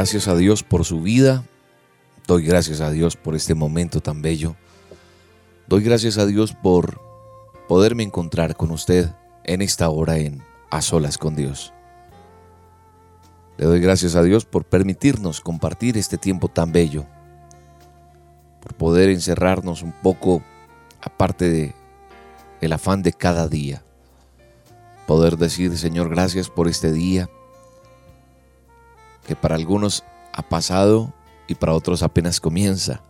Gracias a Dios por su vida. Doy gracias a Dios por este momento tan bello. Doy gracias a Dios por poderme encontrar con usted en esta hora en A Solas con Dios. Le doy gracias a Dios por permitirnos compartir este tiempo tan bello, por poder encerrarnos un poco aparte de el afán de cada día. Poder decir, Señor, gracias por este día que para algunos ha pasado y para otros apenas comienza.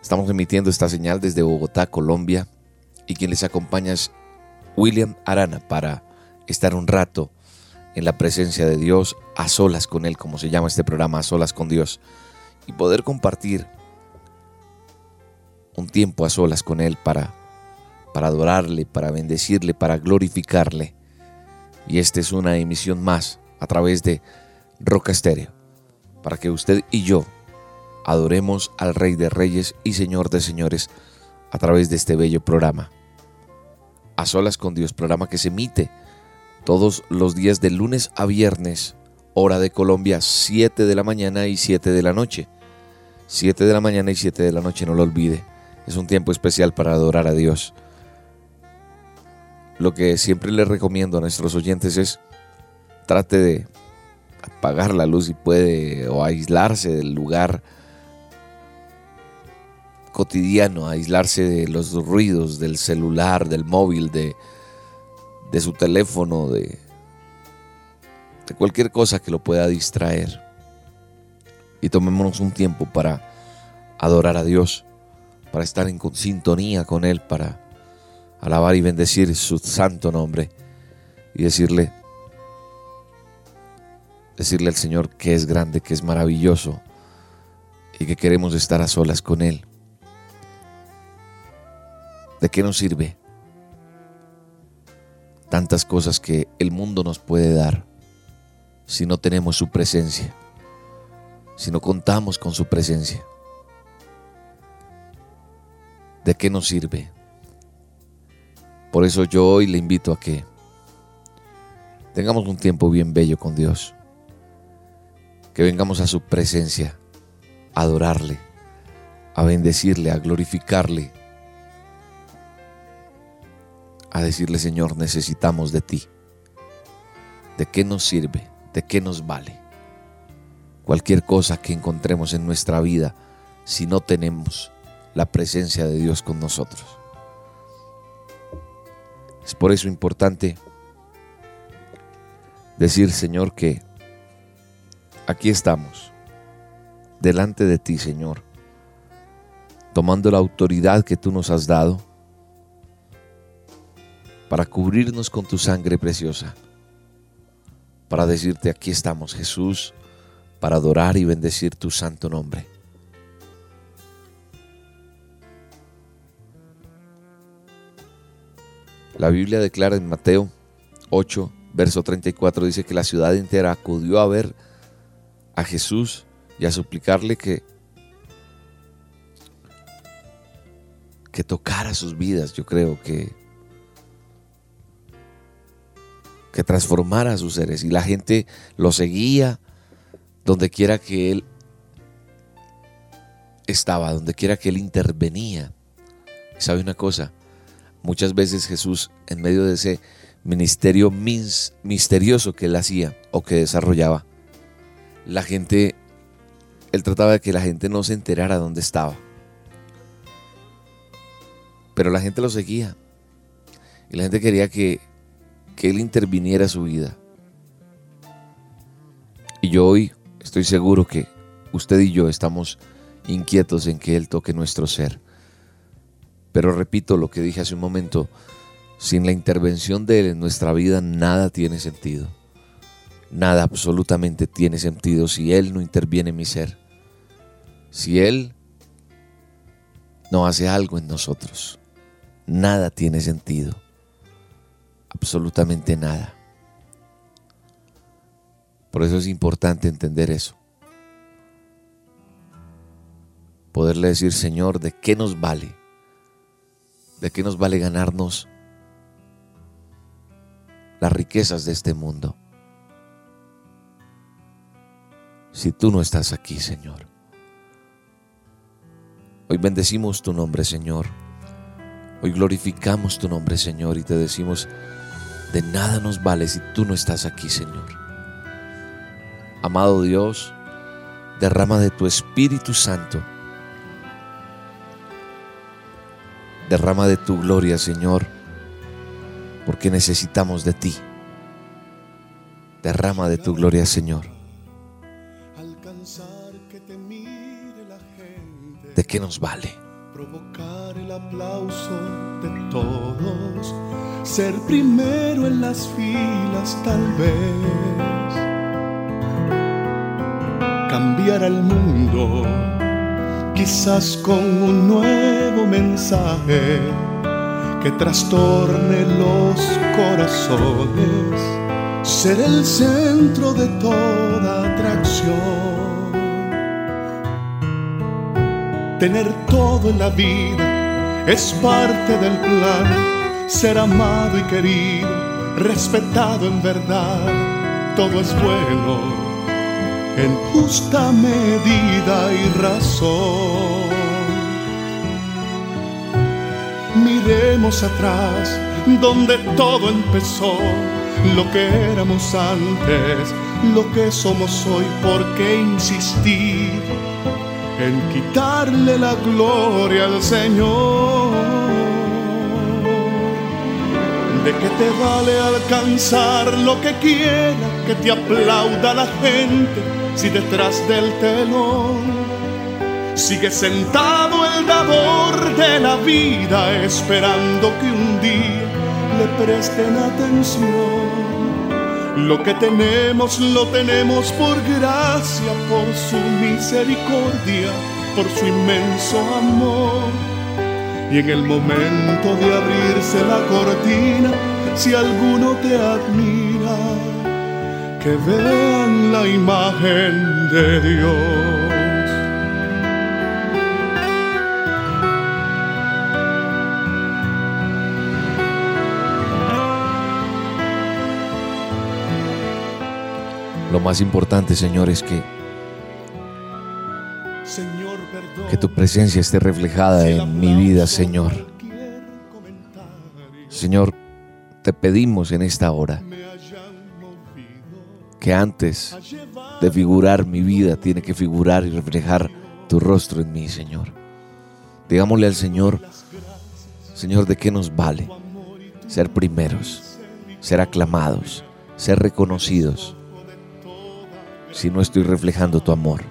Estamos emitiendo esta señal desde Bogotá, Colombia, y quien les acompaña es William Arana para estar un rato en la presencia de Dios, a solas con Él, como se llama este programa, a solas con Dios, y poder compartir un tiempo a solas con Él para, para adorarle, para bendecirle, para glorificarle. Y esta es una emisión más a través de Roca Estéreo, para que usted y yo adoremos al Rey de Reyes y Señor de Señores a través de este bello programa. A solas con Dios, programa que se emite todos los días de lunes a viernes, hora de Colombia, 7 de la mañana y 7 de la noche. 7 de la mañana y 7 de la noche, no lo olvide. Es un tiempo especial para adorar a Dios. Lo que siempre le recomiendo a nuestros oyentes es trate de apagar la luz si puede o aislarse del lugar cotidiano, aislarse de los ruidos del celular, del móvil, de, de su teléfono, de, de cualquier cosa que lo pueda distraer. Y tomémonos un tiempo para adorar a Dios, para estar en sintonía con Él, para alabar y bendecir su santo nombre y decirle, decirle al Señor que es grande, que es maravilloso y que queremos estar a solas con Él. ¿De qué nos sirve tantas cosas que el mundo nos puede dar si no tenemos su presencia, si no contamos con su presencia? ¿De qué nos sirve? Por eso yo hoy le invito a que tengamos un tiempo bien bello con Dios, que vengamos a su presencia, a adorarle, a bendecirle, a glorificarle, a decirle, Señor, necesitamos de ti. ¿De qué nos sirve? ¿De qué nos vale? Cualquier cosa que encontremos en nuestra vida si no tenemos la presencia de Dios con nosotros. Es por eso importante decir, Señor, que aquí estamos, delante de ti, Señor, tomando la autoridad que tú nos has dado para cubrirnos con tu sangre preciosa, para decirte, aquí estamos Jesús, para adorar y bendecir tu santo nombre. La Biblia declara en Mateo 8, verso 34, dice que la ciudad entera acudió a ver a Jesús y a suplicarle que, que tocara sus vidas. Yo creo que que transformara sus seres. Y la gente lo seguía donde quiera que él estaba, donde quiera que él intervenía. Y sabe una cosa, muchas veces Jesús en medio de ese ministerio misterioso que él hacía o que desarrollaba, la gente, él trataba de que la gente no se enterara dónde estaba. Pero la gente lo seguía. Y la gente quería que que Él interviniera su vida. Y yo hoy estoy seguro que usted y yo estamos inquietos en que Él toque nuestro ser. Pero repito lo que dije hace un momento, sin la intervención de Él en nuestra vida nada tiene sentido. Nada absolutamente tiene sentido si Él no interviene en mi ser. Si Él no hace algo en nosotros. Nada tiene sentido. Absolutamente nada. Por eso es importante entender eso. Poderle decir, Señor, ¿de qué nos vale? ¿De qué nos vale ganarnos las riquezas de este mundo? Si tú no estás aquí, Señor. Hoy bendecimos tu nombre, Señor. Hoy glorificamos tu nombre, Señor, y te decimos, de nada nos vale si tú no estás aquí, Señor. Amado Dios, derrama de tu Espíritu Santo. Derrama de tu gloria, Señor, porque necesitamos de ti. Derrama de tu gloria, Señor. ¿De qué nos vale? Provocar el aplauso de todos, ser primero en las filas tal vez, cambiar al mundo, quizás con un nuevo mensaje que trastorne los corazones, ser el centro de toda atracción Tener todo en la vida es parte del plan. Ser amado y querido, respetado en verdad, todo es bueno en justa medida y razón. Miremos atrás donde todo empezó, lo que éramos antes, lo que somos hoy, ¿por qué insistir? En quitarle la gloria al Señor. ¿De qué te vale alcanzar lo que quiera que te aplauda la gente si detrás del telón sigue sentado el dador de la vida esperando que un día le presten atención? Lo que tenemos lo tenemos por gracia, por su misericordia, por su inmenso amor. Y en el momento de abrirse la cortina, si alguno te admira, que vean la imagen de Dios. Lo más importante, Señor, es que, que tu presencia esté reflejada en mi vida, Señor. Señor, te pedimos en esta hora que antes de figurar mi vida, tiene que figurar y reflejar tu rostro en mí, Señor. Digámosle al Señor, Señor, ¿de qué nos vale ser primeros, ser aclamados, ser reconocidos? Si no estoy reflejando tu amor.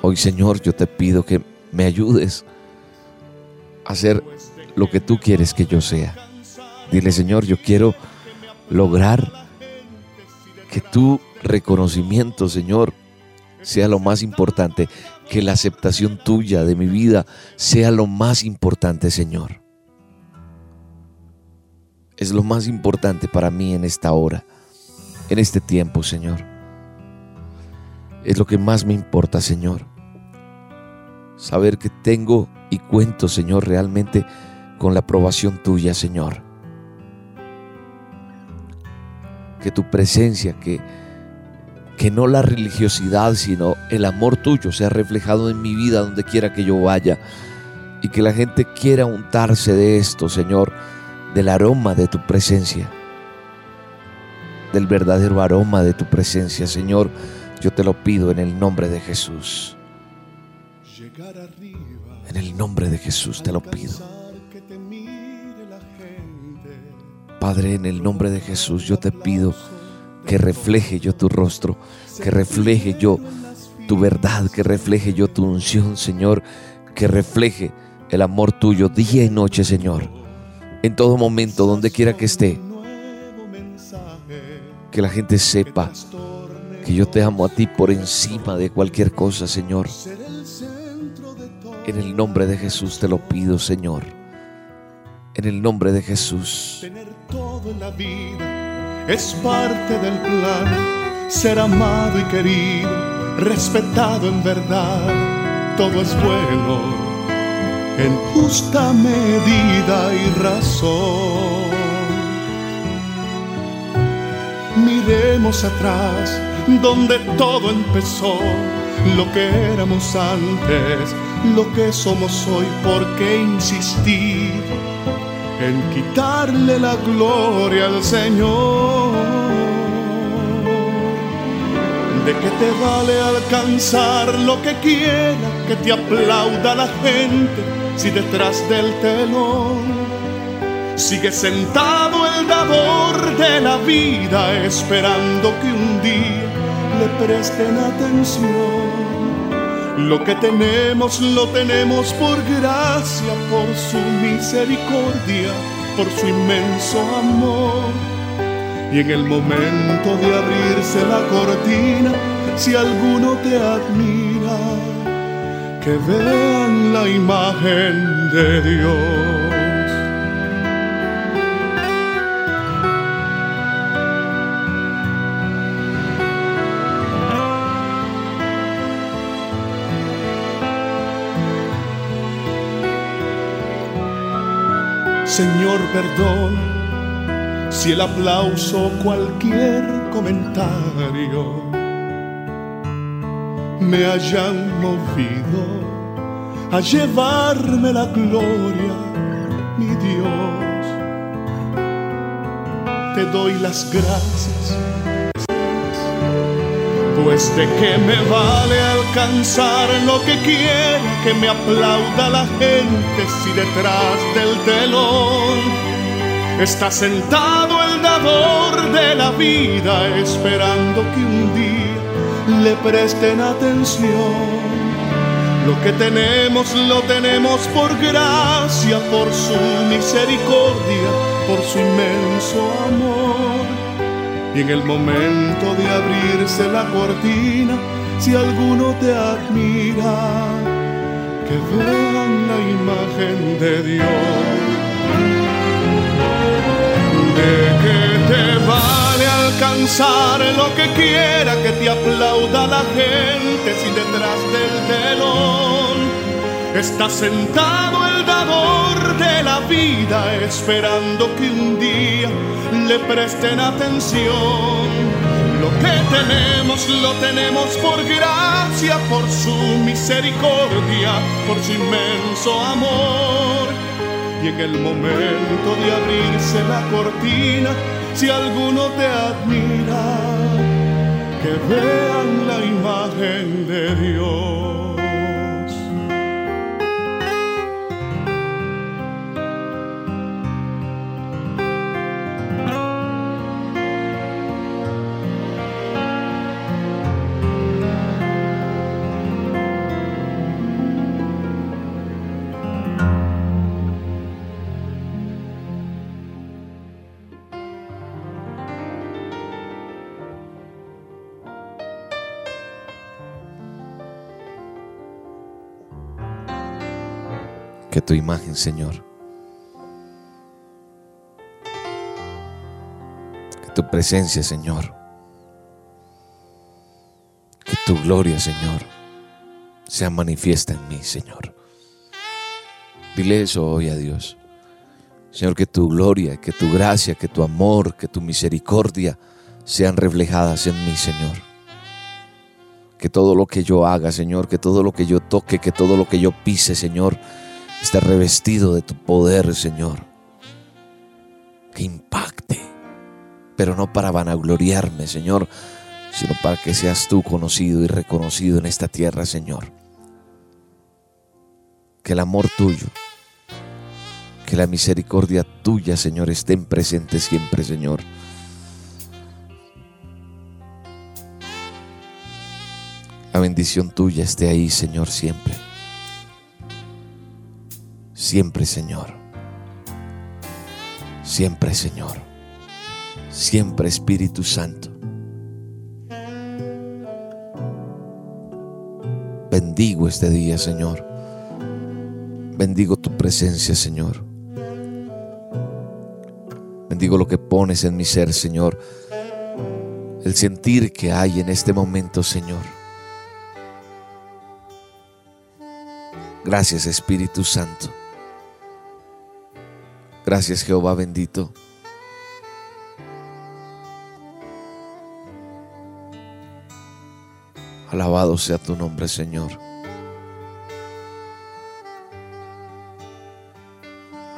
Hoy Señor, yo te pido que me ayudes a hacer lo que tú quieres que yo sea. Dile Señor, yo quiero lograr que tu reconocimiento, Señor, sea lo más importante, que la aceptación tuya de mi vida sea lo más importante, Señor. Es lo más importante para mí en esta hora en este tiempo, Señor. Es lo que más me importa, Señor. Saber que tengo y cuento, Señor, realmente con la aprobación tuya, Señor. Que tu presencia, que, que no la religiosidad, sino el amor tuyo sea reflejado en mi vida donde quiera que yo vaya. Y que la gente quiera untarse de esto, Señor, del aroma de tu presencia del verdadero aroma de tu presencia, Señor. Yo te lo pido en el nombre de Jesús. En el nombre de Jesús te lo pido. Padre, en el nombre de Jesús, yo te pido que refleje yo tu rostro, que refleje yo tu verdad, que refleje yo tu unción, Señor, que refleje el amor tuyo día y noche, Señor, en todo momento, donde quiera que esté. Que la gente sepa que yo te amo a ti por encima de cualquier cosa, Señor. En el nombre de Jesús te lo pido, Señor. En el nombre de Jesús. Tener todo en la vida es parte del plan. Ser amado y querido, respetado en verdad, todo es bueno en justa medida y razón. Miremos atrás, donde todo empezó, lo que éramos antes, lo que somos hoy, ¿por qué insistir en quitarle la gloria al Señor? ¿De qué te vale alcanzar lo que quiera que te aplauda la gente si detrás del telón sigue sentado el dador de la vida esperando que un día le presten atención? Lo que tenemos lo tenemos por gracia, por su misericordia, por su inmenso amor. Y en el momento de abrirse la cortina, si alguno te admira, que vean la imagen de Dios. Señor, perdón si el aplauso o cualquier comentario me hayan movido a llevarme la gloria, mi Dios. Te doy las gracias, pues de qué me vale alcanzar lo que quiera que me aplauda la gente si detrás del telón está sentado el dador de la vida esperando que un día le presten atención. Lo que tenemos lo tenemos por gracia, por su misericordia, por su inmenso amor. Y en el momento de abrirse la cortina, si alguno te admira, que vean la imagen de Dios. ¿De qué te vale alcanzar lo que quiera que te aplauda la gente si detrás del telón está sentado el dador de la vida esperando que un día le presten atención? Lo que tenemos lo tenemos por gracia, por su misericordia, por su inmenso amor. Y en el momento de abrirse la cortina, si alguno te admira, que vean la imagen de Dios. Tu imagen, Señor, que tu presencia, Señor, que tu gloria, Señor, sea manifiesta en mí, Señor. Dile eso hoy a Dios. Señor, que tu gloria, que tu gracia, que tu amor, que tu misericordia sean reflejadas en mí, Señor. Que todo lo que yo haga, Señor, que todo lo que yo toque, que todo lo que yo pise, Señor, esté revestido de tu poder, Señor. Que impacte, pero no para vanagloriarme, Señor, sino para que seas tú conocido y reconocido en esta tierra, Señor. Que el amor tuyo, Que la misericordia tuya, Señor, esté presente siempre, Señor. La bendición tuya esté ahí, Señor, siempre. Siempre, Señor. Siempre, Señor. Siempre, Espíritu Santo. Bendigo este día, Señor. Bendigo tu presencia, Señor. Bendigo lo que pones en mi ser, Señor. El sentir que hay en este momento, Señor. Gracias, Espíritu Santo. Gracias, Jehová bendito. Alabado sea tu nombre, Señor.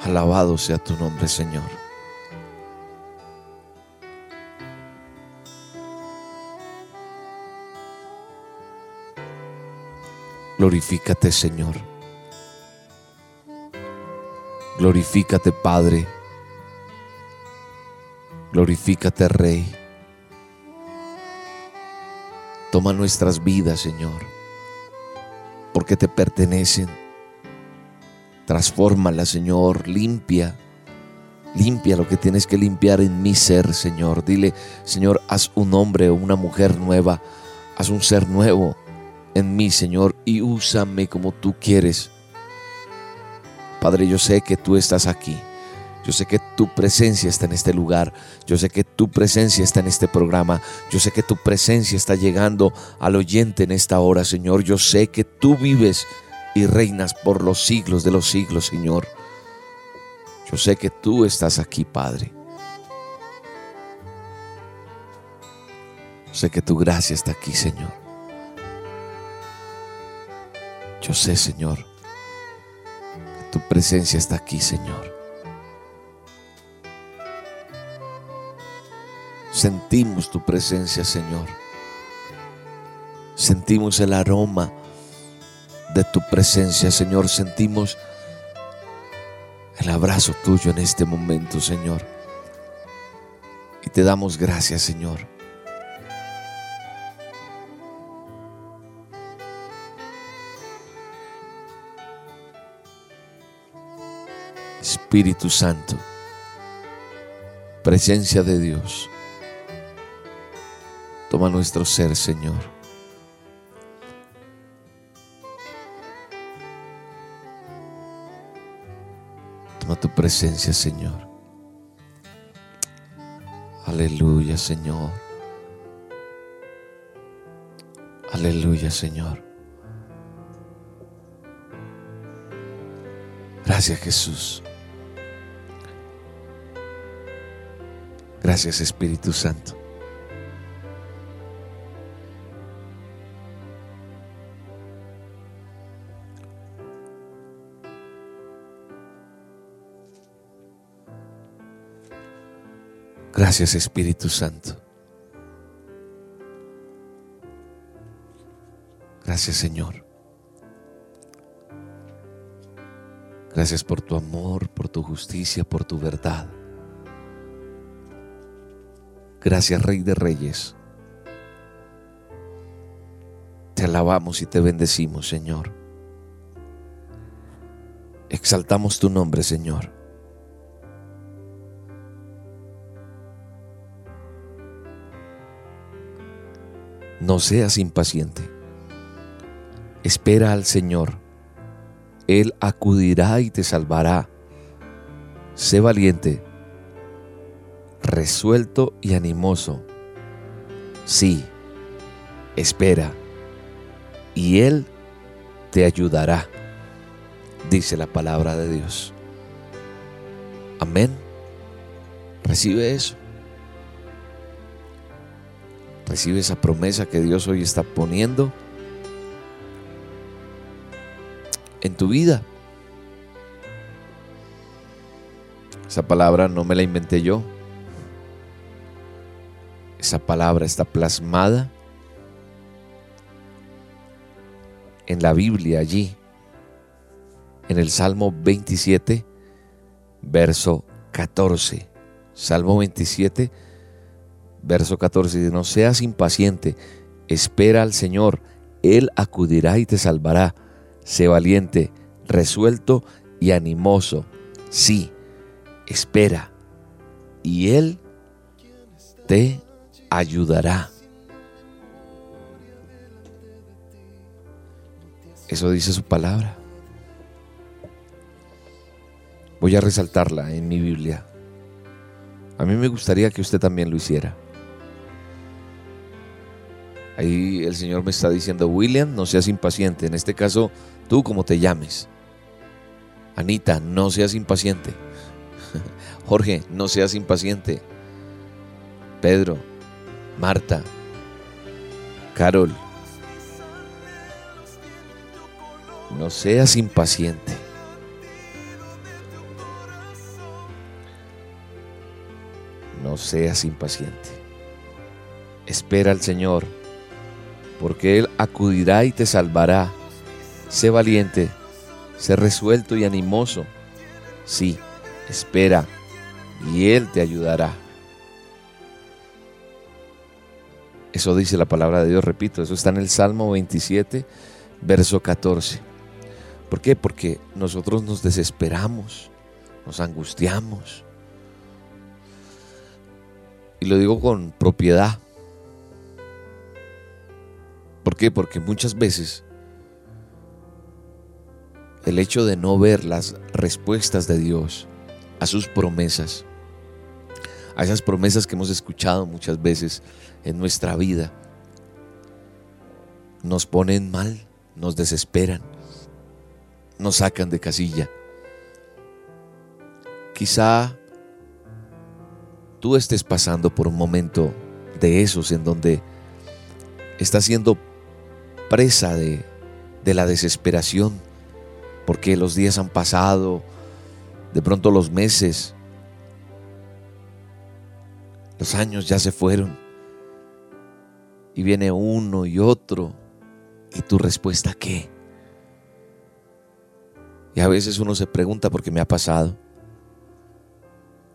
Alabado sea tu nombre, Señor. Glorifícate, Señor. Glorifícate, Padre. Glorifícate, Rey. Toma nuestras vidas, Señor, porque te pertenecen. Transfórmala, Señor, limpia. Limpia lo que tienes que limpiar en mi ser, Señor. Dile, Señor, haz un hombre o una mujer nueva. Haz un ser nuevo en mí, Señor, y úsame como tú quieres. Padre, yo sé que tú estás aquí. Yo sé que tu presencia está en este lugar. Yo sé que tu presencia está en este programa. Yo sé que tu presencia está llegando al oyente en esta hora, Señor. Yo sé que tú vives y reinas por los siglos de los siglos, Señor. Yo sé que tú estás aquí, Padre. Sé que tu gracia está aquí, Señor. Yo sé, Señor, tu presencia está aquí, Señor. Sentimos tu presencia, Señor. Sentimos el aroma de tu presencia, Señor. Sentimos el abrazo tuyo en este momento, Señor. Y te damos gracias, Señor. Espíritu Santo, presencia de Dios. Toma nuestro ser, Señor. Toma tu presencia, Señor. Aleluya, Señor. Aleluya, Señor. Gracias, Jesús. Gracias, Espíritu Santo. Gracias Espíritu Santo. Gracias Señor. Gracias por tu amor, por tu justicia, por tu verdad. Gracias Rey de Reyes. Te alabamos y te bendecimos, Señor. Exaltamos tu nombre, Señor. No seas impaciente. Espera al Señor. Él acudirá y te salvará. Sé valiente, resuelto y animoso. Sí, espera, y Él te ayudará, dice la palabra de Dios. Amén. Recibe eso. Recibe esa promesa que Dios hoy está poniendo en tu vida. Esa palabra no me la inventé yo. Esa palabra está plasmada en la Biblia allí, en el Salmo 27, verso 14. Salmo 27, verso 14. Dice, no seas impaciente, espera al Señor, Él acudirá y te salvará. Sé valiente, resuelto y animoso. Sí, espera, y Él te ayudará. Eso dice su palabra. Voy a resaltarla en mi Biblia. A mí me gustaría que usted también lo hiciera. Ahí el Señor me está diciendo, William, no seas impaciente. En este caso, tú como te llames. Anita, no seas impaciente. Jorge, no seas impaciente. Pedro, Marta, Carol, no seas impaciente. No seas impaciente. Espera al Señor, porque Él acudirá y te salvará. Sé valiente, sé resuelto y animoso. Sí, espera, y Él te ayudará. Eso dice la palabra de Dios, repito, eso está en el Salmo 27, verso 14. ¿Por qué? Porque nosotros nos desesperamos, nos angustiamos. Y lo digo con propiedad. ¿Por qué? Porque muchas veces el hecho de no ver las respuestas de Dios a sus promesas, a esas promesas que hemos escuchado muchas veces en nuestra vida, nos ponen mal, nos desesperan, nos sacan de casilla. Quizá tú estés pasando por un momento de esos en donde estás siendo presa de, de la desesperación, porque los días han pasado, de pronto los meses, los años ya se fueron y viene uno y otro y tu respuesta qué? Y a veces uno se pregunta porque me ha pasado,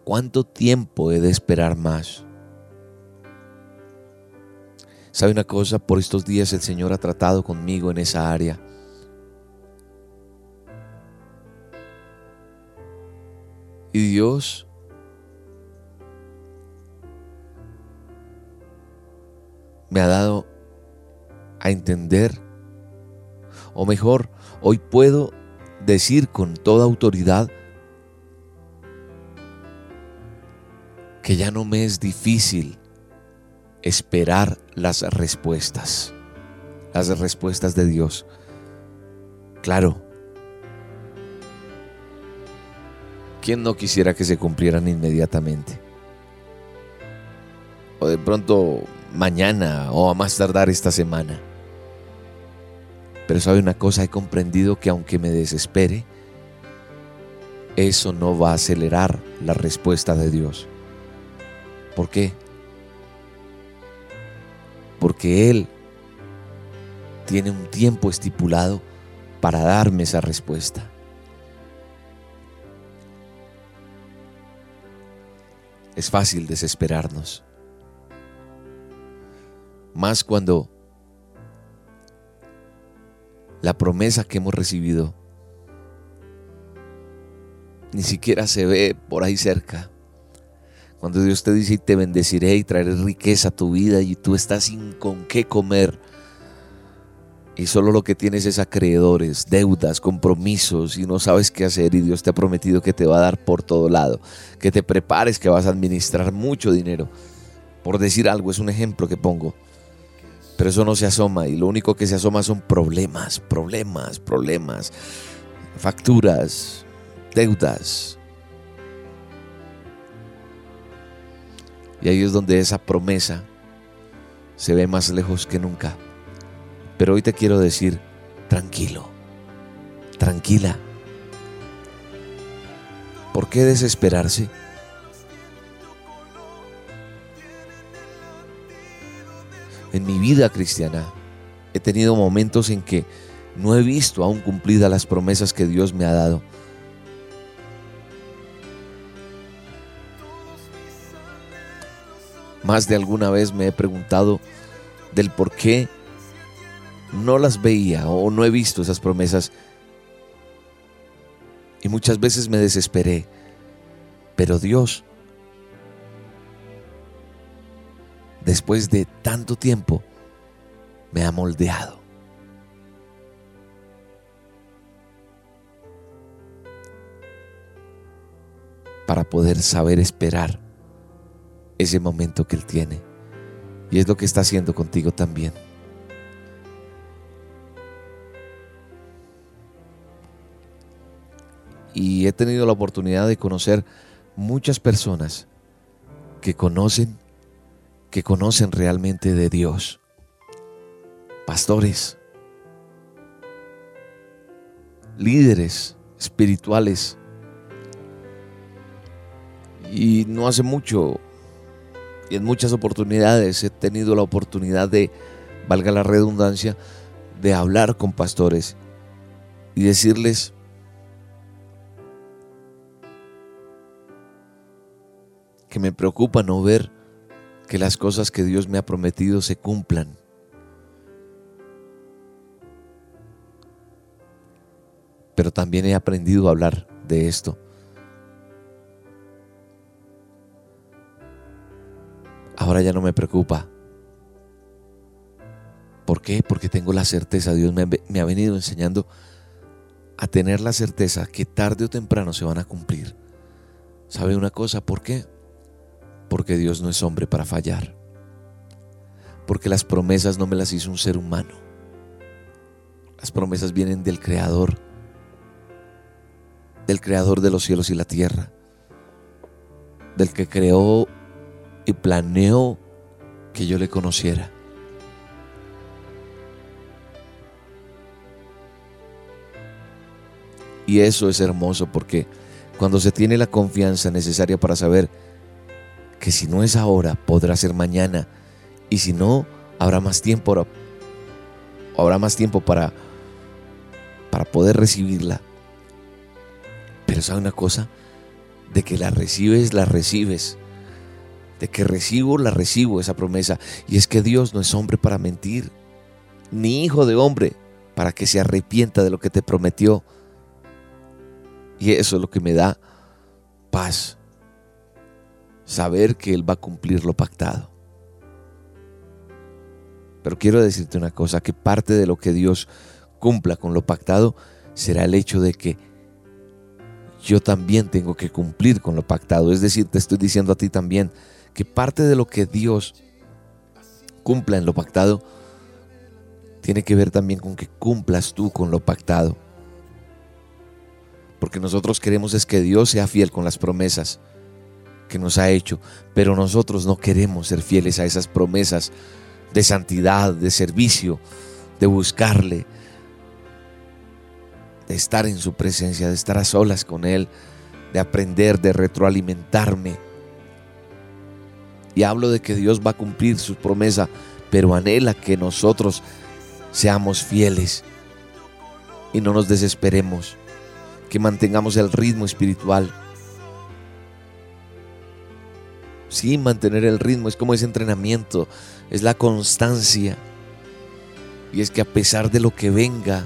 ¿cuánto tiempo he de esperar más? ¿Sabe una cosa? Por estos días el Señor ha tratado conmigo en esa área. Y Dios me ha dado a entender, o mejor, hoy puedo decir con toda autoridad que ya no me es difícil esperar las respuestas, las respuestas de Dios. Claro, ¿quién no quisiera que se cumplieran inmediatamente? O de pronto mañana o a más tardar esta semana. Pero sabe una cosa, he comprendido que aunque me desespere, eso no va a acelerar la respuesta de Dios. ¿Por qué? Porque Él tiene un tiempo estipulado para darme esa respuesta. Es fácil desesperarnos más cuando la promesa que hemos recibido ni siquiera se ve por ahí cerca. Cuando Dios te dice y te bendeciré y traeré riqueza a tu vida y tú estás sin con qué comer. Y solo lo que tienes es acreedores, deudas, compromisos y no sabes qué hacer y Dios te ha prometido que te va a dar por todo lado. Que te prepares, que vas a administrar mucho dinero. Por decir algo, es un ejemplo que pongo. Pero eso no se asoma y lo único que se asoma son problemas, problemas, problemas, facturas, deudas. Y ahí es donde esa promesa se ve más lejos que nunca. Pero hoy te quiero decir, tranquilo, tranquila. ¿Por qué desesperarse? en mi vida cristiana he tenido momentos en que no he visto aún cumplidas las promesas que Dios me ha dado. Más de alguna vez me he preguntado del por qué no las veía o no he visto esas promesas. Y muchas veces me desesperé. Pero Dios después de tanto tiempo, me ha moldeado. Para poder saber esperar ese momento que Él tiene. Y es lo que está haciendo contigo también. Y he tenido la oportunidad de conocer muchas personas que conocen, que conocen realmente de Dios. Pastores, líderes espirituales. Y no hace mucho y en muchas oportunidades he tenido la oportunidad de, valga la redundancia, de hablar con pastores y decirles, que me preocupa no ver que las cosas que Dios me ha prometido se cumplan. Pero también he aprendido a hablar de esto ahora ya no me preocupa. ¿Por qué? Porque tengo la certeza, Dios me, ha venido enseñando a tener la certeza que tarde o temprano se van a cumplir. ¿Sabe una cosa? ¿Por qué? Porque Dios no es hombre para fallar. Porque las promesas no me las hizo un ser humano. Las promesas vienen del Creador, del Creador de los cielos y la tierra, del que creó y planeó que yo le conociera. Y eso es hermoso porque cuando se tiene la confianza necesaria para saber que si no es ahora, podrá ser mañana. Y si no, habrá más tiempo, habrá más tiempo para, para poder recibirla. Pero sabe una cosa, de que la recibes, la recibes de que recibo, la recibo esa promesa. Y es que Dios no es hombre para mentir, ni hijo de hombre para que se arrepienta de lo que te prometió. Y eso es lo que me da paz. Saber que Él va a cumplir lo pactado. Pero quiero decirte una cosa, que parte de lo que Dios cumpla con lo pactado será el hecho de que yo también tengo que cumplir con lo pactado. Es decir, te estoy diciendo a ti también, que parte de lo que Dios cumpla en lo pactado tiene que ver también con que cumplas tú con lo pactado. Porque nosotros queremos es que Dios sea fiel con las promesas que nos ha hecho, pero nosotros no queremos ser fieles a esas promesas de santidad, de servicio, de buscarle, de estar en su presencia, de estar a solas con Él, de aprender, de retroalimentarme y hablo de que Dios va a cumplir su promesa, pero anhela que nosotros seamos fieles y no nos desesperemos, que mantengamos el ritmo espiritual. Sí, mantener el ritmo es como ese entrenamiento, es la constancia. Y es que a pesar de lo que venga,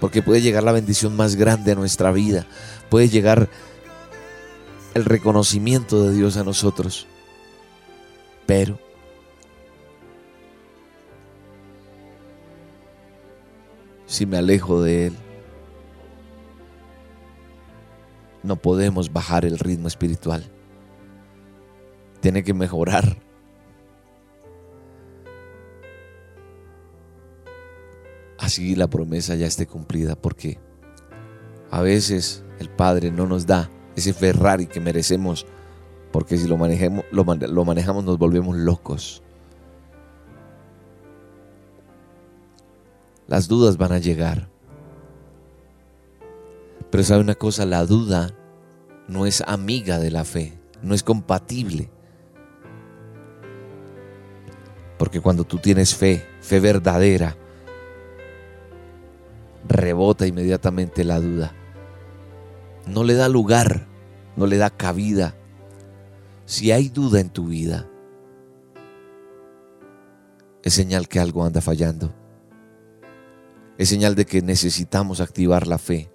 porque puede llegar la bendición más grande a nuestra vida, puede llegar el reconocimiento de Dios a nosotros. Pero si me alejo de Él, no podemos bajar el ritmo espiritual. Tiene que mejorar. Así la promesa ya esté cumplida, porque a veces el Padre no nos da ese Ferrari que merecemos porque si lo, manejemos, lo, lo manejamos nos volvemos locos. Las dudas van a llegar. Pero sabe una cosa, la duda no es amiga de la fe, no es compatible. Porque cuando tú tienes fe, fe verdadera, rebota inmediatamente la duda. No le da lugar, no le da cabida si hay duda en tu vida, es señal que algo anda fallando. Es señal de que necesitamos activar la fe.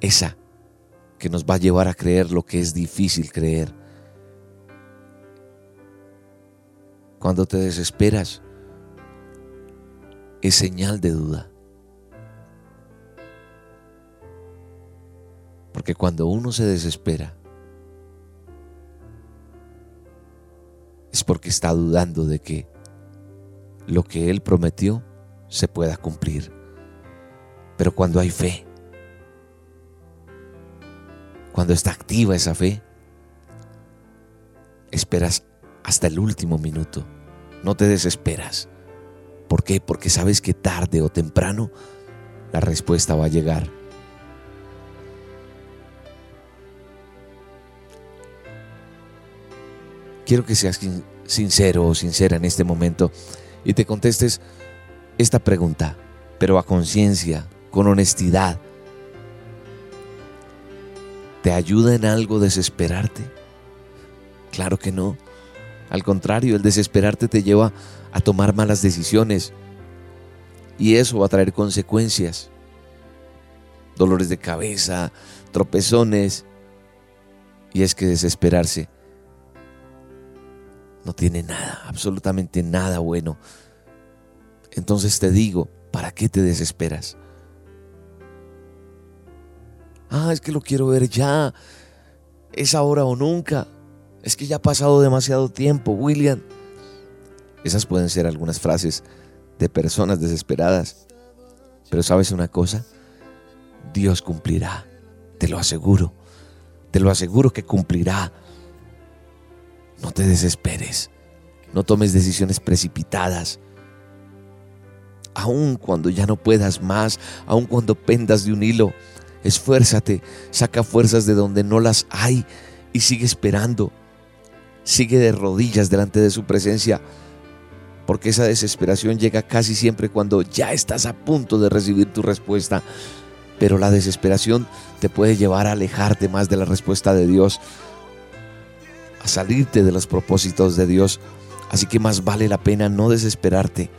Esa que nos va a llevar a creer lo que es difícil creer. Cuando te desesperas, es señal de duda. Porque cuando uno se desespera, es porque está dudando de que lo que Él prometió se pueda cumplir. Pero cuando hay fe, cuando está activa esa fe, esperas hasta el último minuto. No te desesperas. ¿Por qué? Porque sabes que tarde o temprano la respuesta va a llegar. Quiero que seas sincero o sincera en este momento y te contestes esta pregunta, pero a conciencia, con honestidad. ¿Te ayuda en algo desesperarte? Claro que no. Al contrario, el desesperarte te lleva a tomar malas decisiones y eso va a traer consecuencias. Dolores de cabeza, tropezones. Y es que desesperarse no tiene nada, absolutamente nada bueno. Entonces te digo, ¿para qué te desesperas? Ah, es que lo quiero ver ya. Es ahora o nunca. Es que ya ha pasado demasiado tiempo, William. Esas pueden ser algunas frases de personas desesperadas. Pero sabes una cosa, Dios cumplirá. Te lo aseguro. Te lo aseguro que cumplirá. No te desesperes. No tomes decisiones precipitadas. Aun cuando ya no puedas más, aun cuando pendas de un hilo, esfuérzate, saca fuerzas de donde no las hay y sigue esperando. Sigue de rodillas delante de su presencia, porque esa desesperación llega casi siempre cuando ya estás a punto de recibir tu respuesta. Pero la desesperación te puede llevar a alejarte más de la respuesta de Dios salirte de los propósitos de Dios. Así que más vale la pena no desesperarte.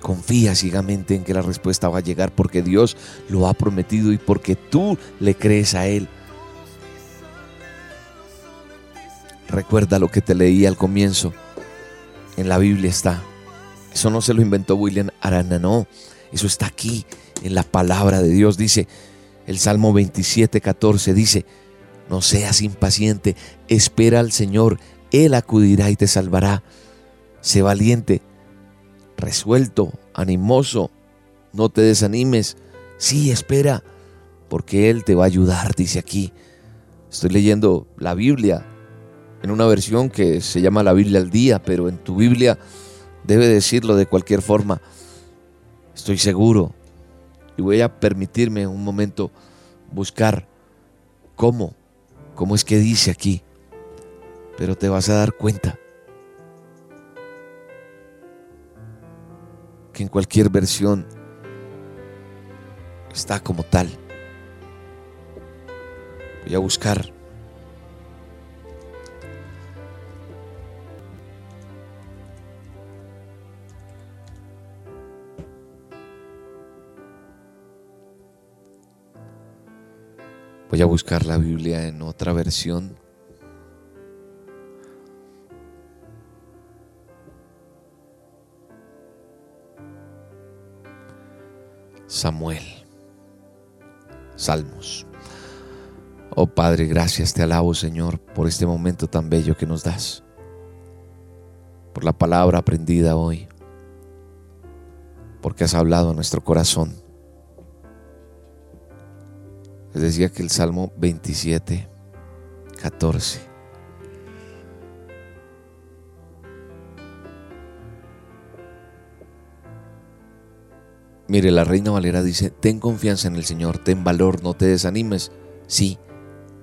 Confía ciegamente en que la respuesta va a llegar porque Dios lo ha prometido y porque tú le crees a Él. Recuerda lo que te leí al comienzo. En la Biblia está. Eso no se lo inventó William Arana, no. Eso está aquí en la palabra de Dios. Dice el Salmo 27, 14. Dice, no seas impaciente, espera al Señor, Él acudirá y te salvará. Sé valiente, resuelto, animoso, no te desanimes. Sí, espera, porque Él te va a ayudar, dice aquí. Estoy leyendo la Biblia en una versión que se llama la Biblia al día, pero en tu Biblia debe decirlo de cualquier forma. Estoy seguro y voy a permitirme un momento buscar cómo ¿Cómo es que dice aquí? Pero te vas a dar cuenta que en cualquier versión está como tal. Voy a buscar Voy a buscar la Biblia en otra versión. Samuel. Salmos. Oh Padre, gracias, te alabo Señor por este momento tan bello que nos das, por la palabra aprendida hoy, porque has hablado a nuestro corazón. Decía que el Salmo 27, 14. Mire, la Reina Valera dice, ten confianza en el Señor, ten valor, no te desanimes. Sí,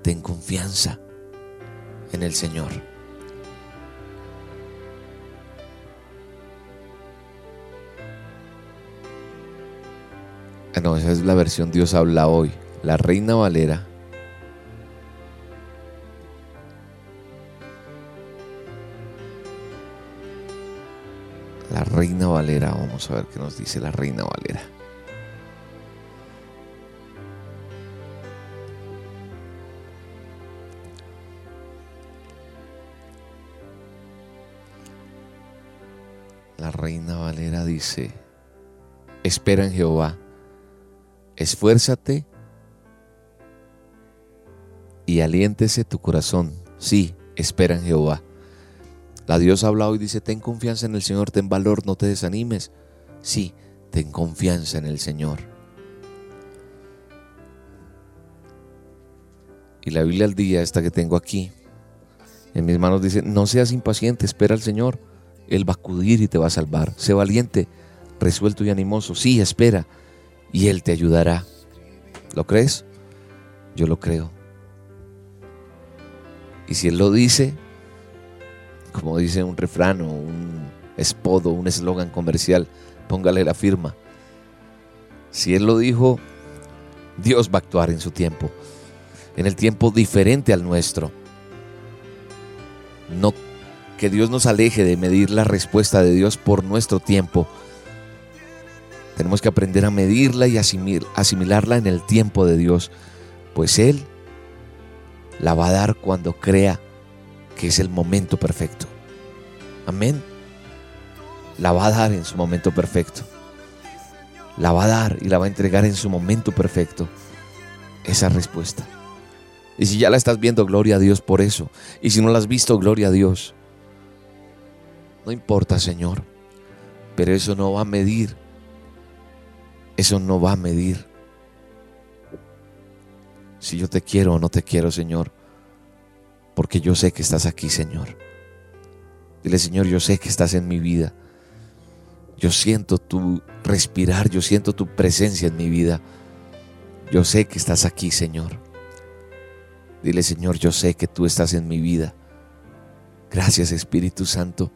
ten confianza en el Señor. Ah, no, esa es la versión Dios habla hoy la Reina Valera, La Reina Valera, vamos a ver qué nos dice la Reina Valera. La Reina Valera dice, espera en Jehová, esfuérzate aliéntese tu corazón. Sí, espera en Jehová. La Dios ha hablado y dice, ten confianza en el Señor, ten valor, no te desanimes. Sí, ten confianza en el Señor. Y la Biblia al día, esta que tengo aquí, en mis manos dice, no seas impaciente, espera al Señor. Él va a acudir y te va a salvar. Sé valiente, resuelto y animoso. Sí, espera. Y Él te ayudará. ¿Lo crees? Yo lo creo. Y si Él lo dice, como dice un refrán o un espodo, un eslogan comercial, póngale la firma. Si Él lo dijo, Dios va a actuar en su tiempo, en el tiempo diferente al nuestro. No que Dios nos aleje de medir la respuesta de Dios por nuestro tiempo. Tenemos que aprender a medirla y asimilarla en el tiempo de Dios, pues Él la va a dar cuando crea que es el momento perfecto. Amén. La va a dar en su momento perfecto. La va a dar y la va a entregar en su momento perfecto. Esa respuesta. Y si ya la estás viendo, gloria a Dios por eso. Y si no la has visto, gloria a Dios. No importa, Señor. Pero eso no va a medir. Eso no va a medir. Si yo te quiero o no te quiero, Señor porque yo sé que estás aquí, Señor. Dile, Señor, yo sé que estás en mi vida. Yo siento tu respirar, yo siento tu presencia en mi vida. Yo sé que estás aquí, Señor. Dile, Señor, yo sé que tú estás en mi vida. Gracias, Espíritu Santo.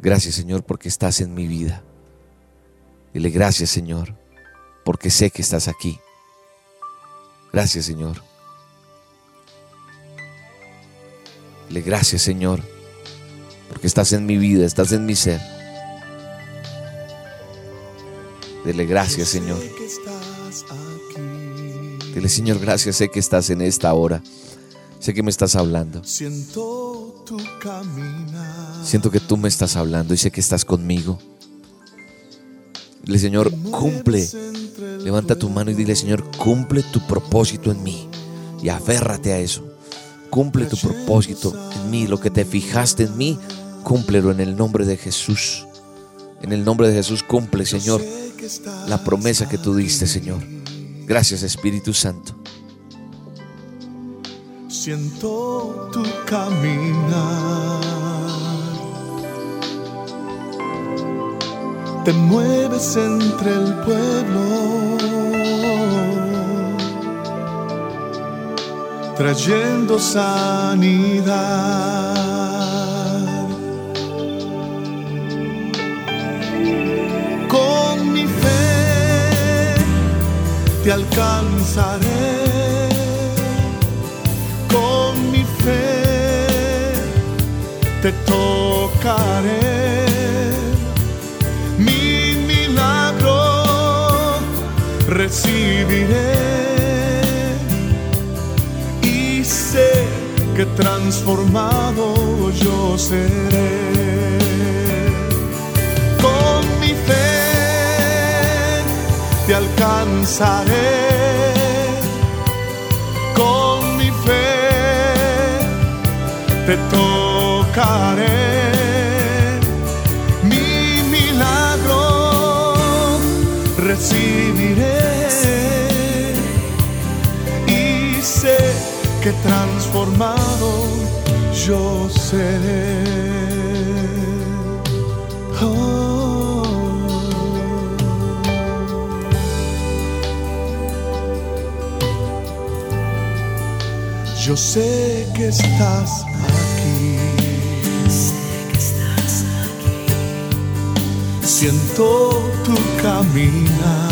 Gracias, Señor, porque estás en mi vida. Dile, gracias, Señor, porque sé que estás aquí. Gracias, Señor. Le gracias, Señor, porque estás en mi vida, estás en mi ser. Dile gracias, Señor. Dile, Señor, gracias, sé que estás en esta hora. Sé que me estás hablando. Siento tu Siento que tú me estás hablando y sé que estás conmigo. Dile, Señor, cumple. Levanta tu mano y dile, Señor, cumple tu propósito en mí. Y aférrate a eso cumple tu propósito en mí, lo que te fijaste en mí, cúmplelo en el nombre de Jesús. En el nombre de Jesús cumple, Señor, la promesa que tú diste, Señor. Gracias, Espíritu Santo. Siento tu caminar. Te mueves entre el pueblo trayendo sanidad. Con mi fe te alcanzaré, con mi fe te tocaré. Recibiré. que transformado yo seré. Con mi fe te alcanzaré. Con mi fe te tocaré. Transformado yo seré. Oh. Yo sé que estás aquí. Sé que estás aquí. Siento tu caminar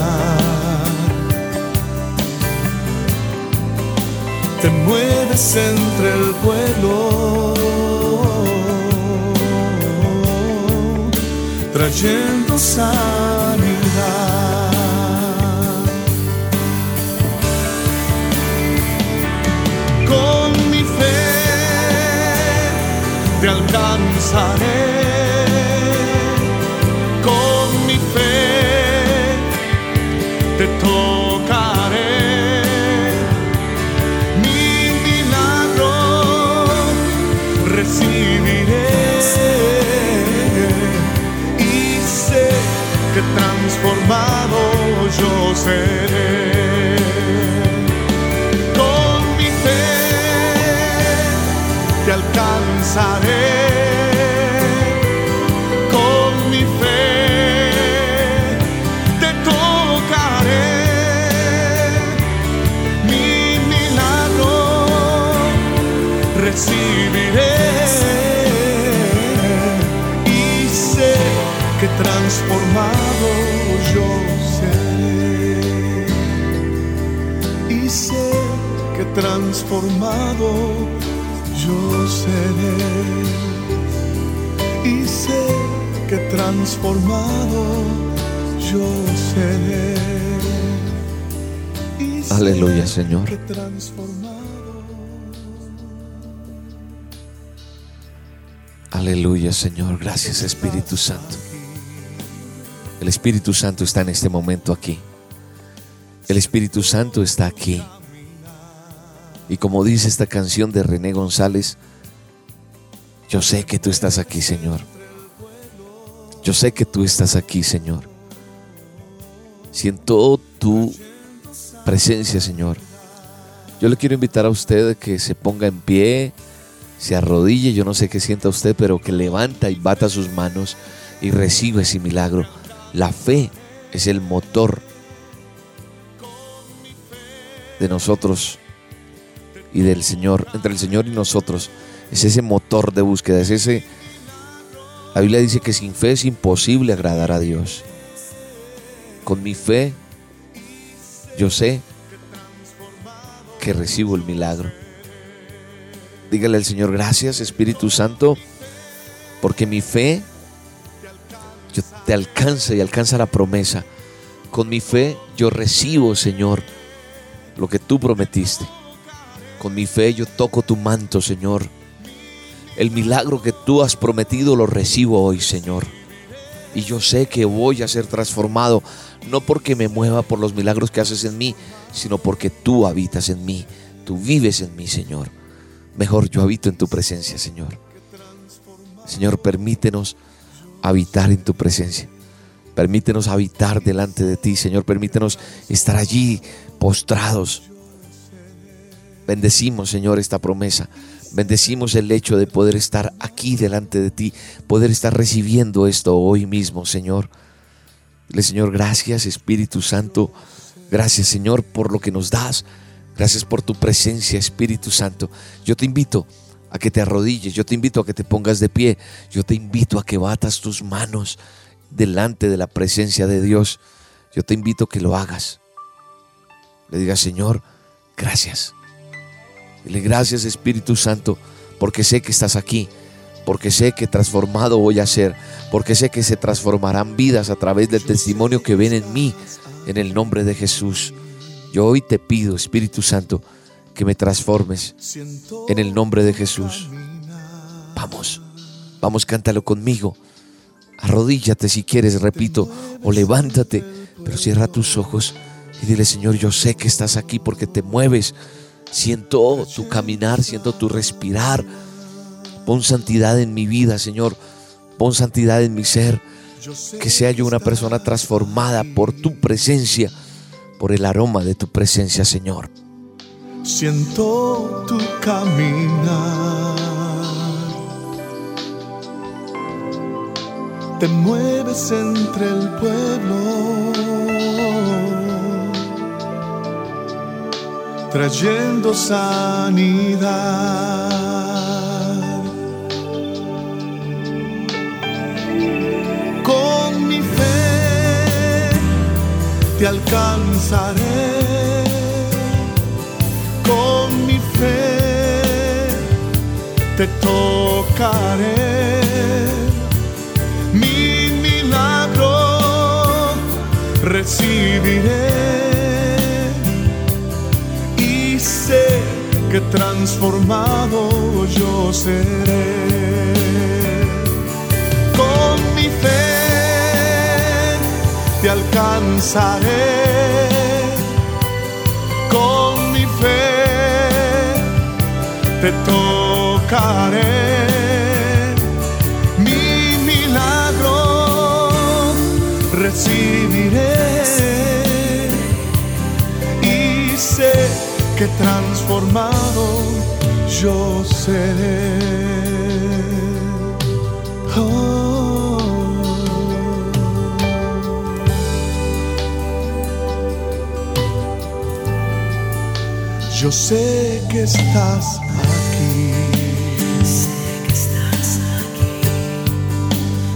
Entre el pueblo. Trayendo sanidad. con mi fe te alcanzaré. Aleluya, Señor. Gracias, Espíritu Santo. El Espíritu Santo está en este momento aquí. El Espíritu Santo está aquí. Y como dice esta canción de René González, yo sé que tú estás aquí, Señor. Yo sé que tú estás aquí, Señor. Siento tu presencia, Señor. Yo le quiero invitar a usted que se ponga en pie, se arrodille, yo no sé qué sienta usted, pero que levanta y bata sus manos y reciba ese milagro. La fe es el motor de nosotros y del Señor, entre el Señor y nosotros. Es ese motor de búsqueda, es ese... La Biblia dice que sin fe es imposible agradar a Dios. Con mi fe, yo sé que recibo el milagro. Dígale al Señor, gracias Espíritu Santo, porque mi fe yo te alcanza y alcanza la promesa. Con mi fe yo recibo, Señor, lo que tú prometiste. Con mi fe yo toco tu manto, Señor. El milagro que tú has prometido lo recibo hoy, Señor. Y yo sé que voy a ser transformado, no porque me mueva por los milagros que haces en mí, sino porque tú habitas en mí, tú vives en mí, Señor. Mejor yo habito en tu presencia, Señor. Señor, permítenos habitar en tu presencia. Permítenos habitar delante de ti, Señor. Permítenos estar allí postrados. Bendecimos, Señor, esta promesa. Bendecimos el hecho de poder estar aquí delante de ti, poder estar recibiendo esto hoy mismo, Señor. Dile, Señor, gracias, Espíritu Santo. Gracias, Señor, por lo que nos das. Gracias por tu presencia, Espíritu Santo. Yo te invito a que te arrodilles, yo te invito a que te pongas de pie, yo te invito a que batas tus manos delante de la presencia de Dios. Yo te invito a que lo hagas. Le digas, Señor, gracias. Dile gracias Espíritu Santo, porque sé que estás aquí, porque sé que transformado voy a ser, porque sé que se transformarán vidas a través del testimonio que ven en mí, en el nombre de Jesús. Yo hoy te pido, Espíritu Santo, que me transformes en el nombre de Jesús. Vamos, vamos, cántalo conmigo. Arrodíllate si quieres, repito, o levántate, pero cierra tus ojos y dile, Señor, yo sé que estás aquí porque te mueves. Siento tu caminar, siento tu respirar. Pon santidad en mi vida, Señor. Pon santidad en mi ser. Que sea yo una persona transformada por tu presencia, por el aroma de tu presencia, Señor. siento tu caminar. te mueves entre el pueblo, trayendo sanidad. Te alcanzaré, con mi fe te tocaré. Mi milagro recibiré y sé que transformado yo seré. Con mi fe te alcanzaré. Con mi fe te tocaré. Mi milagro recibiré y sé que transformado yo seré. Yo sé que estás aquí.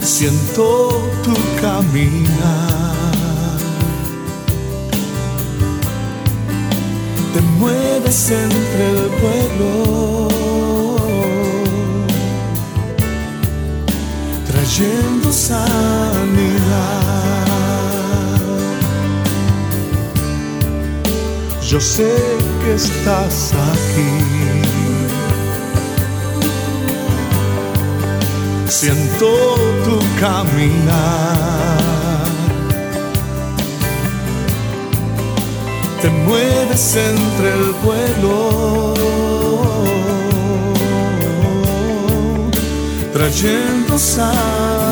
Siento tu caminar. Te mueves entre el pueblo. Trayendo sanidad. Yo sé estás aquí. Siento tu caminar. Te mueves entre el pueblo. Trayendo sanidad.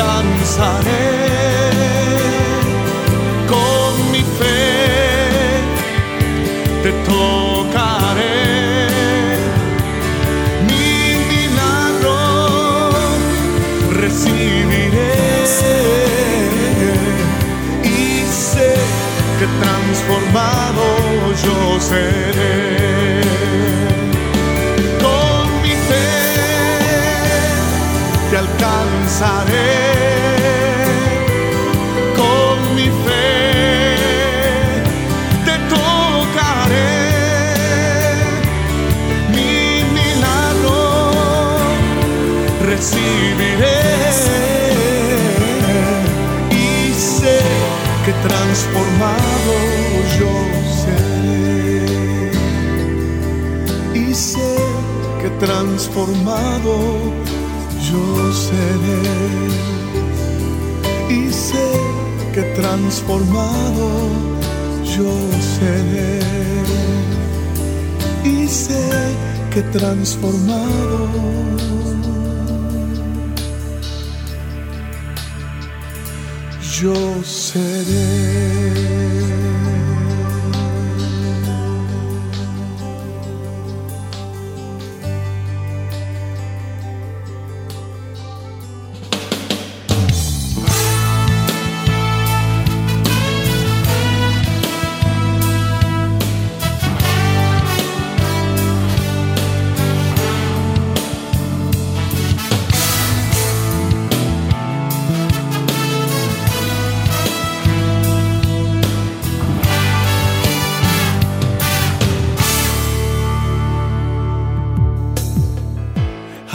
Alcanzaré. Con mi fe te tocaré. Mi milagro recibiré. Y sé que transformado yo seré transformado yo seré. Y sé que transformado yo seré. Y sé que transformado yo seré.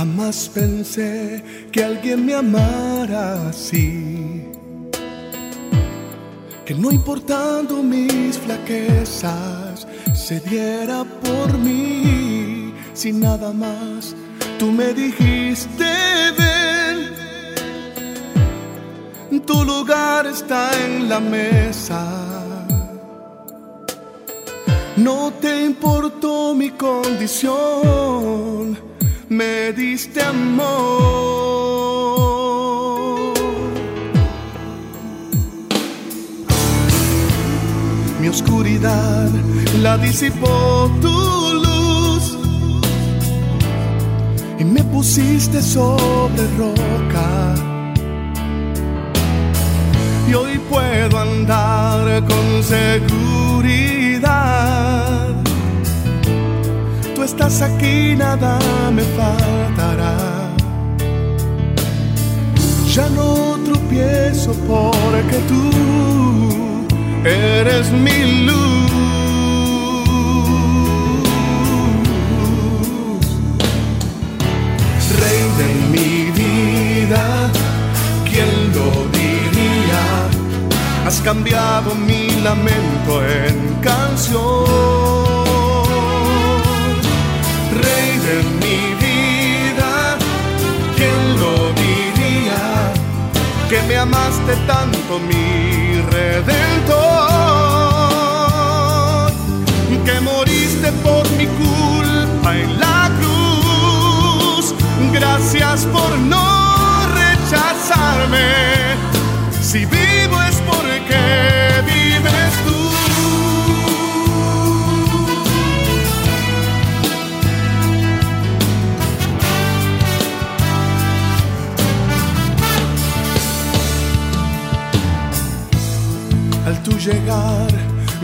Jamás pensé que alguien me amara así. Que no importando mis flaquezas, se diera por mí. Sin nada más, tú me dijiste, ven. Tu lugar está en la mesa. No te importó mi condición, me diste amor. mi oscuridad la disipó tu luz y me pusiste sobre roca. Y hoy puedo andar con seguridad. Estás aquí, nada me faltará. Ya no tropiezo porque tú eres mi luz. Rey de mi vida, ¿quién lo diría? Has cambiado mi lamento en canción. De mi vida, ¿quién lo diría? Que me amaste tanto, mi redentor,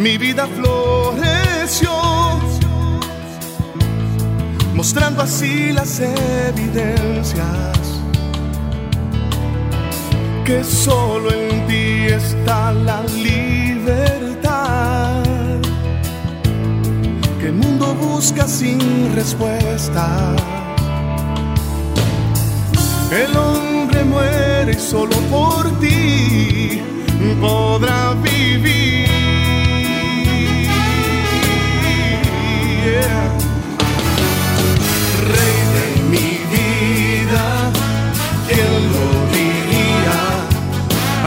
mi vida floreció, mostrando así las evidencias que solo en ti está la libertad, que el mundo busca sin respuesta. El hombre muere y solo por ti podrá vivir.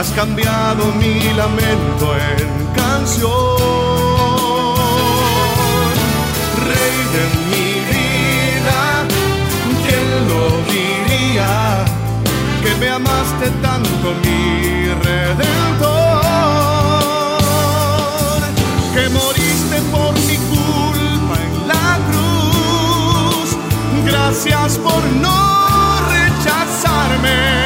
Has cambiado mi lamento en canción. Rey de mi vida, ¿quién lo diría? Que me amaste tanto, mi redentor. Que moriste por mi culpa en la cruz. Gracias por no rechazarme.